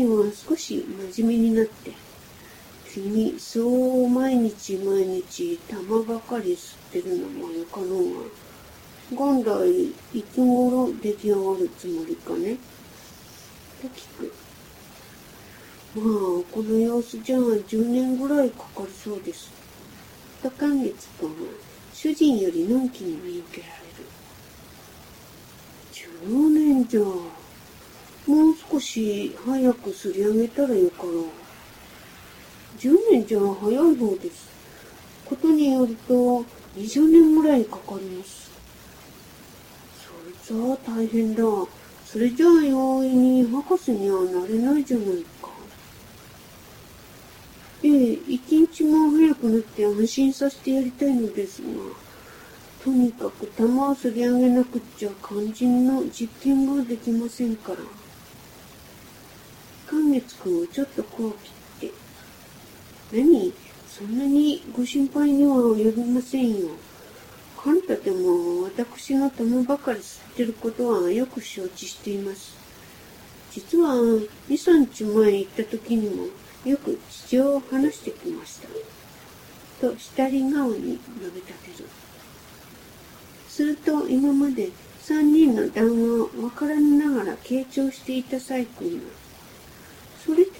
人は少し真面目になって、君、そう毎日毎日玉ばかり吸ってるのもよかろうが、元来いつ頃出来上がるつもりかねと聞く。まあ、この様子じゃ10年ぐらいかかりそうです。と寛月君は主人よりのんきに見受けられる？10年じゃ、もう少し早くすり上げたらよかろう。10年じゃ早い方です。ことによると20年ぐらいかかります。それじゃあ大変だ。それじゃあ容易に博士にはなれないじゃないか。ええ、一日も早くなって安心させてやりたいのですが、とにかく弾をすり上げなくっちゃ肝心の実験ができませんから。寛月君はちょっとこう切って、何？そんなにご心配には及びませんよ。あんたでも私が玉ばかり吸ってることはよく承知しています。実は2、3日前行った時にもよく事情を話してきました。と下り顔に述べ立てる。すると今まで3人の談話を分からぬながら傾聴していた細君が、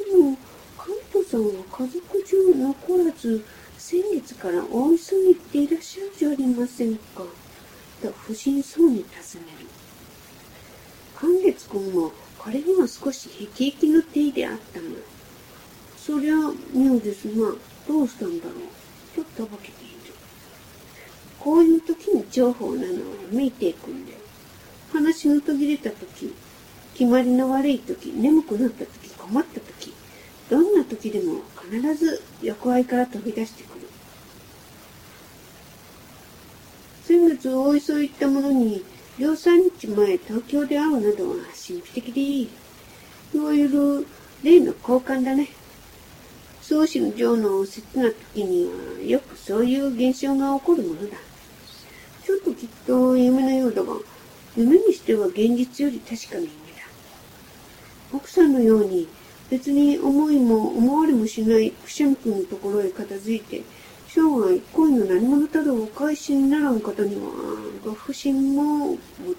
それでも関東さんは家族中残らず先月から大急ぎっていらっしゃるじゃありませんか。と不審そうに尋ねる。寛月君もこれには少しへきへきの手であったが、そりゃ妙ですが、どうしたんだろう。ととぼけている。こういう時に重宝なのはメイテイ君で、話の途切れた時、決まりの悪い時、眠くなった時、困った時、どんな時でも必ず横合いから飛び出してくる。先月大磯行った者に、両三日前東京で会うなどは神秘的でいい。いわゆる例の交換だね。宗師の上の切な時にはよくそういう現象が起こるものだ。ちょっときっと夢のようだが、夢にしては現実より確かな夢だ。奥さんのように別に思いも思われもしないくしゃみ君のところへ片付いて、生涯恋の何者たるお返しにならん方には、ご不審ももっ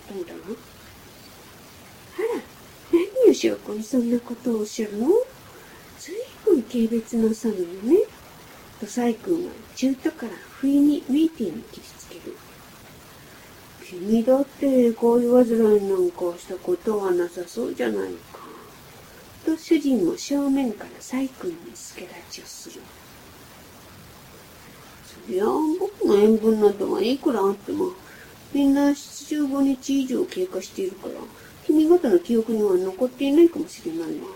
ともだな。あら、何をしようこにそんなことをおっしゃるの？ずいぶん軽蔑なさるのね。とサイ君は中途から不意にメイティに切りつける。君だってこういう煩いなんかしたことはなさそうじゃないか。と主人も正面からサイ君に助立ちをする。そりゃ僕の塩分などはいくらあっても、みんな75日以上経過しているから、君方の記憶には残っていないかもしれないわ。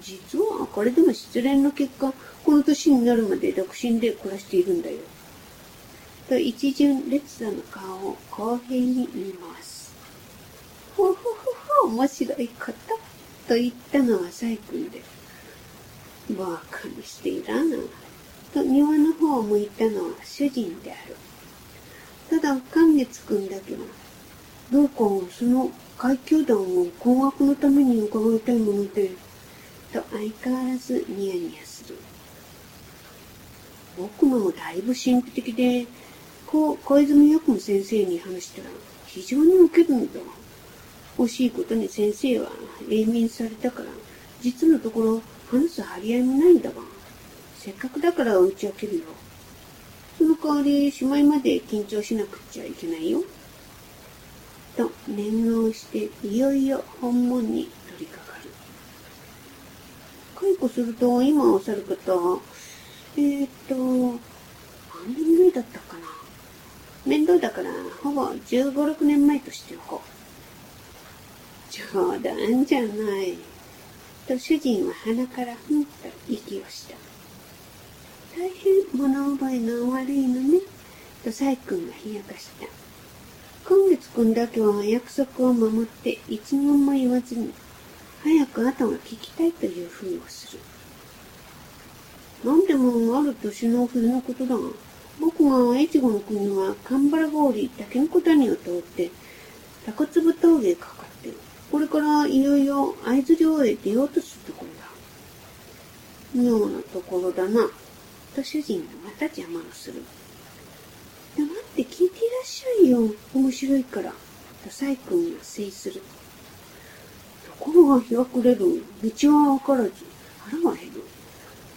実はこれでも失恋の結果、この年になるまで独身で暮らしているんだよ。と一巡列座の顔を公平に言います。ほほほほ、面白いこと。言ったのは細君で、バカにしていらな。と庭の方を向いたのは主人である。ただ、寛月君だけは、どうかその階級団を工学のために伺いたいもので、と相変わらずニヤニヤする。僕もだいぶ神秘的で、こう、小泉役務先生に話したら非常に受けるんだ。欲しいことに先生は永眠されたから、実のところ話す張り合いもないんだが、せっかくだから打ち明けるよ。その代わり、しまいまで緊張しなくちゃいけないよ。と念をして、いよいよ本門に取り掛かる。解雇すると、今おさる方、えー、っと、何年ぐらいだったかな。面倒だから、ほぼ15、6年前としておこう。冗談じゃない。と主人は鼻からふんと息をした。大変物覚えが悪いのね。とサイ君が冷やかした。今月君だけは約束を守って一言も言わずに、早く後が聞きたいというふうをする。何でもある年の冬のことだが、僕が越後の国は神原郡竹の子谷を通って、高粒峠へかかってる。これからいよいよ合図寮へ出ようとするところだ。妙なところだな。と主人がまた邪魔をする。黙って聞いていらっしゃいよ。面白いから。とサイ君が制する。ところが日が暮れる。道はわからず、腹は減る。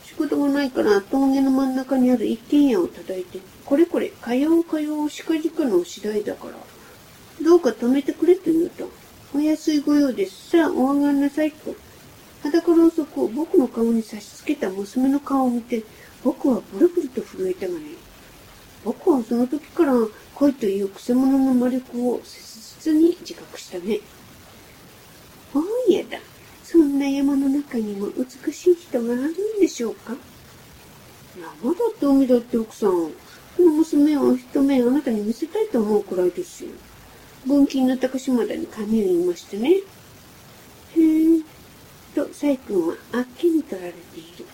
仕事がないから峠の真ん中にある一軒家を叩いて、これこれ、かようかようしかじかの次第だから、どうか止めてくれと言うと、お安いご用です。さあ、お上がんなさいと。裸ろうそくを僕の顔に差し付けた娘の顔を見て、僕はブルブルと震えたがね。僕はその時から恋というくせ者の魔力を切実に自覚したね。おいやだ。そんな山の中にも美しい人があるんでしょうか山だって海だって奥さん。この娘を一目あなたに見せたいと思うくらいですよ。文金の高島田に髪を言いましてね。へえ。と、サイ君はあっけに取られている。